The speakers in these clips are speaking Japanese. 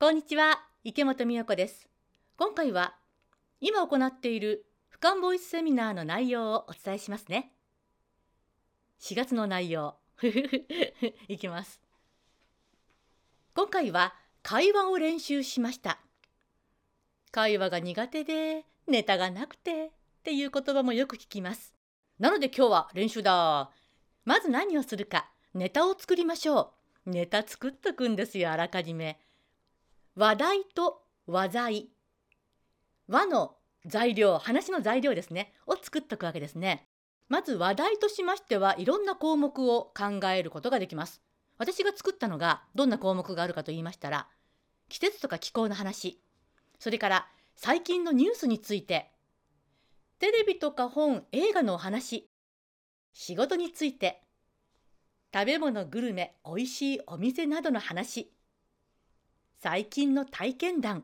こんにちは池本美代子です。今回は今行っている俯瞰ボイスセミナーの内容をお伝えしますね。4月の内容。いきます。今回は会話を練習しました。会話が苦手でネタがなくてっていう言葉もよく聞きます。なので今日は練習だ。まず何をするかネタを作りましょう。ネタ作っとくんですよあらかじめ。話題と話題。和の材料話の材料ですね。を作っとくわけですね。まず話題としましてはいろんな項目を考えることができます。私が作ったのがどんな項目があるかと言いましたら季節とか気候の話。それから最近のニュースについてテレビとか本映画のお話。仕事について食べ物グルメおいしいお店などの話。最近の体験談。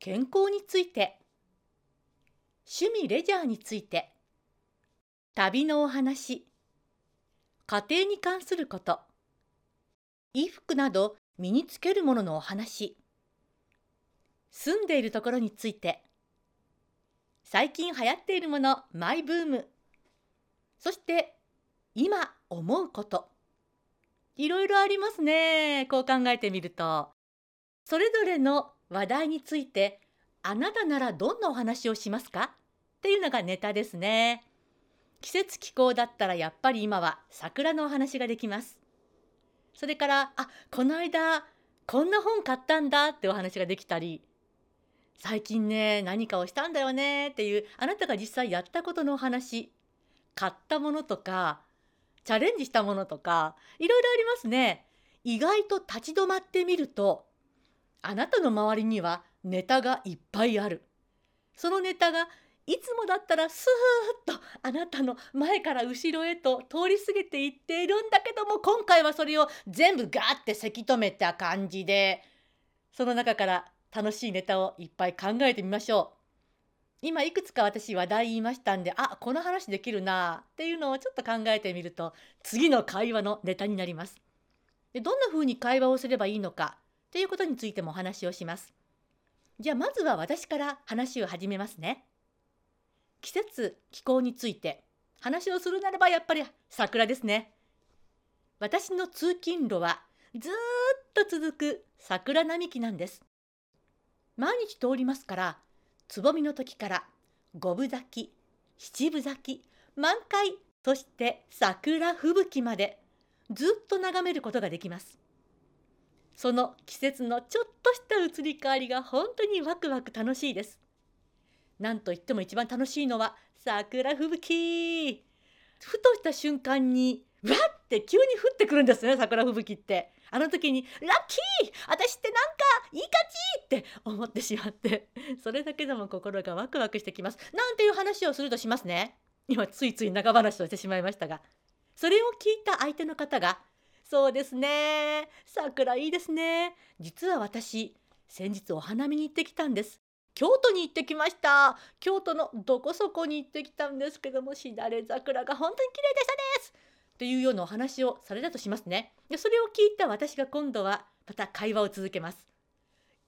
健康について。趣味レジャーについて。旅のお話。家庭に関すること。衣服など身につけるもののお話。住んでいるところについて。最近流行っているものマイブーム。そして今思うこと。いろいろありますね。こう考えてみると。それぞれの話題についてあなたならどんなお話をしますか？っていうのがネタですね。季節気候だったらやっぱり今は桜のお話ができます。それからあこの間こんな本買ったんだってお話ができたり最近ね何かをしたんだよねっていうあなたが実際やったことのお話買ったものとかチャレンジしたものとかいろいろありますね。意外と立ち止まってみるとあなたの周りにはネタがいっぱいある。そのネタがいつもだったらスーッとあなたの前から後ろへと通り過ぎていっているんだけども今回はそれを全部ガーってせき止めた感じでその中から楽しいネタをいっぱい考えてみましょう。今いくつか私話題言いましたんであこの話できるなっていうのをちょっと考えてみると次の会話のネタになります。でどんな風に会話をすればいいのかっていうことについてもお話をします。じゃあまずは私から話を始めますね。季節気候について話をするならばやっぱり桜ですね。私の通勤路はずっと続く桜並木なんです。毎日通りますからつぼみの時から五分咲き七分咲き満開そして桜吹雪までずっと眺めることができますその季節のちょっとした移り変わりが本当にワクワク楽しいです。なんといっても一番楽しいのは桜吹雪。ふとした瞬間にわって急に降ってくるんですね桜吹雪って。あの時に「ラッキー!私ってなんかいい感じ!」って思ってしまって。それだけでも心がワクワクしてきます。なんていう話をするとしますね。今ついつい長話をしてしまいましたが。それを聞いた相手の方が「そうですね桜いいですね実は私先日お花見に行ってきたんです京都に行ってきました京都のどこそこに行ってきたんですけどもしだれ桜が本当に綺麗でしたですっていうようなお話をされたとしますね。でそれを聞いた私が今度はまた会話を続けます。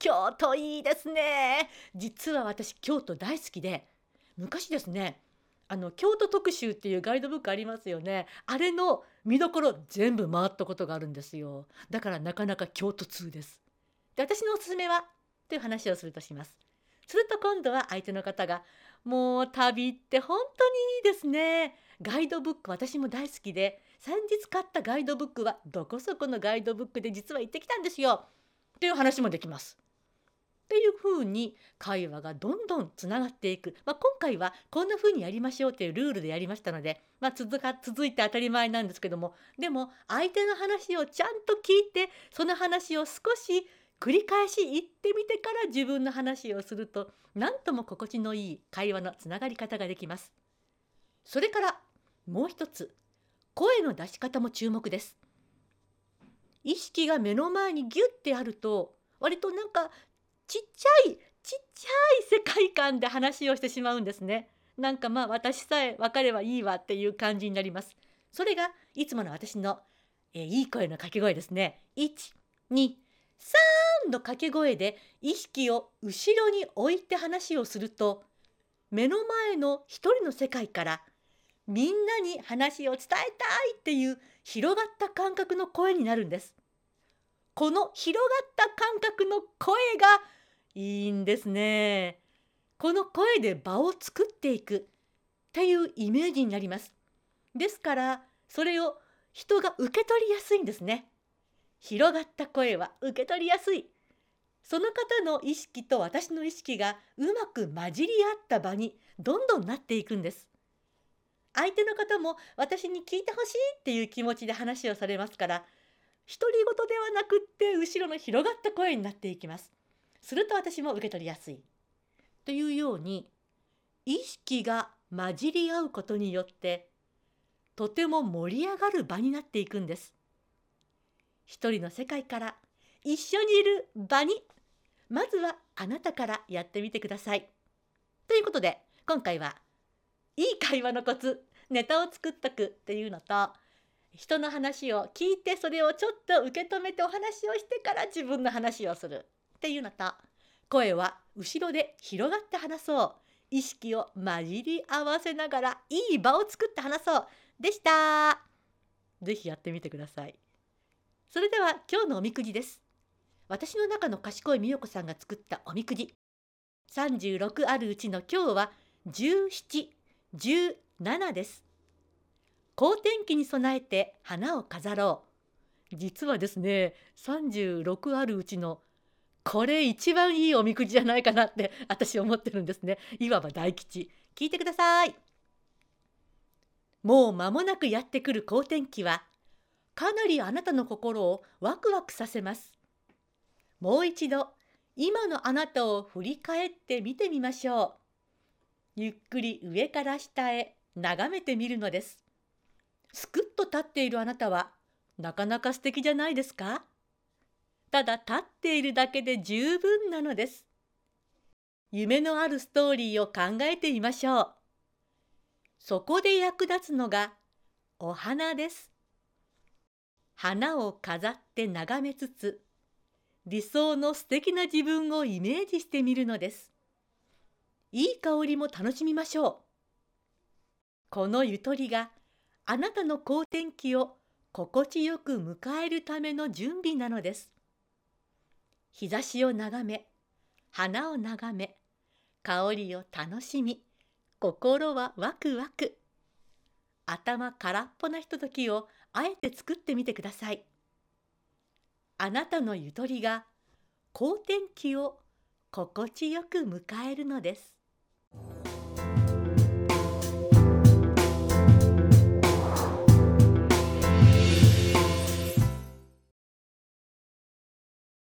京都いいですね。実は私京都大好きで昔ですねあの京都特集っていうガイドブックありますよね。あれの見どころ全部回ったことがあるんですよ。だからなかなか京都通です。で私のおすすめはという話をするとします。すると今度は相手の方がもう旅って本当にいいですね。ガイドブック私も大好きで先日買ったガイドブックはどこそこのガイドブックで実は行ってきたんですよ。っていう話もできます。っていうふうに会話がどんどんつながっていく、まあ、今回はこんなふうにやりましょうというルールでやりましたので、まあ、続か続いて当たり前なんですけども。でも相手の話をちゃんと聞いてその話を少し繰り返し言ってみてから自分の話をすると何とも心地のいい会話のつながり方ができます。それからもう一つ声の出し方も注目です。意識が目の前にギュッてあると割となんかちっちゃいちっちゃい世界観で話をしてしまうんですね。なんかまあ私さえ分かればいいわっていう感じになります。それがいつもの私の、え、いい声の掛け声ですね。1 2 3んど掛け声で意識を後ろに置いて話をすると目の前の一人の世界からみんなに話を伝えたいっていう広がった感覚の声になるんです。この広がった感覚の声がいいんですね。この声で場を作っていくっていうイメージになります。ですからそれを人が受け取りやすいんですね。広がった声は受け取りやすい。その方の意識と私の意識がうまく混じり合った場にどんどんなっていくんです。相手の方も私に聞いてほしいっていう気持ちで話をされますから独り言ではなくって後ろの広がった声になっていきます。すると私も受け取りやすい。というように意識が混じり合うことによってとても盛り上がる場になっていくんです。一人の世界から一緒にいる場にまずはあなたからやってみてください。ということで今回はいい会話のコツネタを作っとくっていうのと人の話を聞いてそれをちょっと受け止めてお話をしてから自分の話をするっていうのと声は後ろで広がって話そう意識を混じり合わせながらいい場を作って話そうでした。ぜひやってみてください。それでは今日のおみくじです。私の中の賢い美代子さんが作ったおみくじ。36あるうちの今日は17、17です。好天気に備えて花を飾ろう。実はですね、36あるうちのこれ一番いいおみくじじゃないかなって私思ってるんですね。いわば大吉。聞いてください。もう間もなくやってくる好天気はかなりあなたの心をワクワクさせます。もう一度今のあなたを振り返ってみてみましょう。ゆっくり上から下へ眺めてみるのです。すくっと立っているあなたはなかなか素敵じゃないですか？ただ立っているだけで十分なのです。夢のあるストーリーを考えてみましょう。そこで役立つのがお花です。花を飾って眺めつつ、理想の素敵な自分をイメージしてみるのです。いい香りも楽しみましょう。このゆとりがあなたの好天気を心地よく迎えるための準備なのです。日差しを眺め、花を眺め、香りを楽しみ、心はワクワク。頭空っぽなひとときをあえて作ってみてください。あなたのゆとりが好天気を心地よく迎えるのです。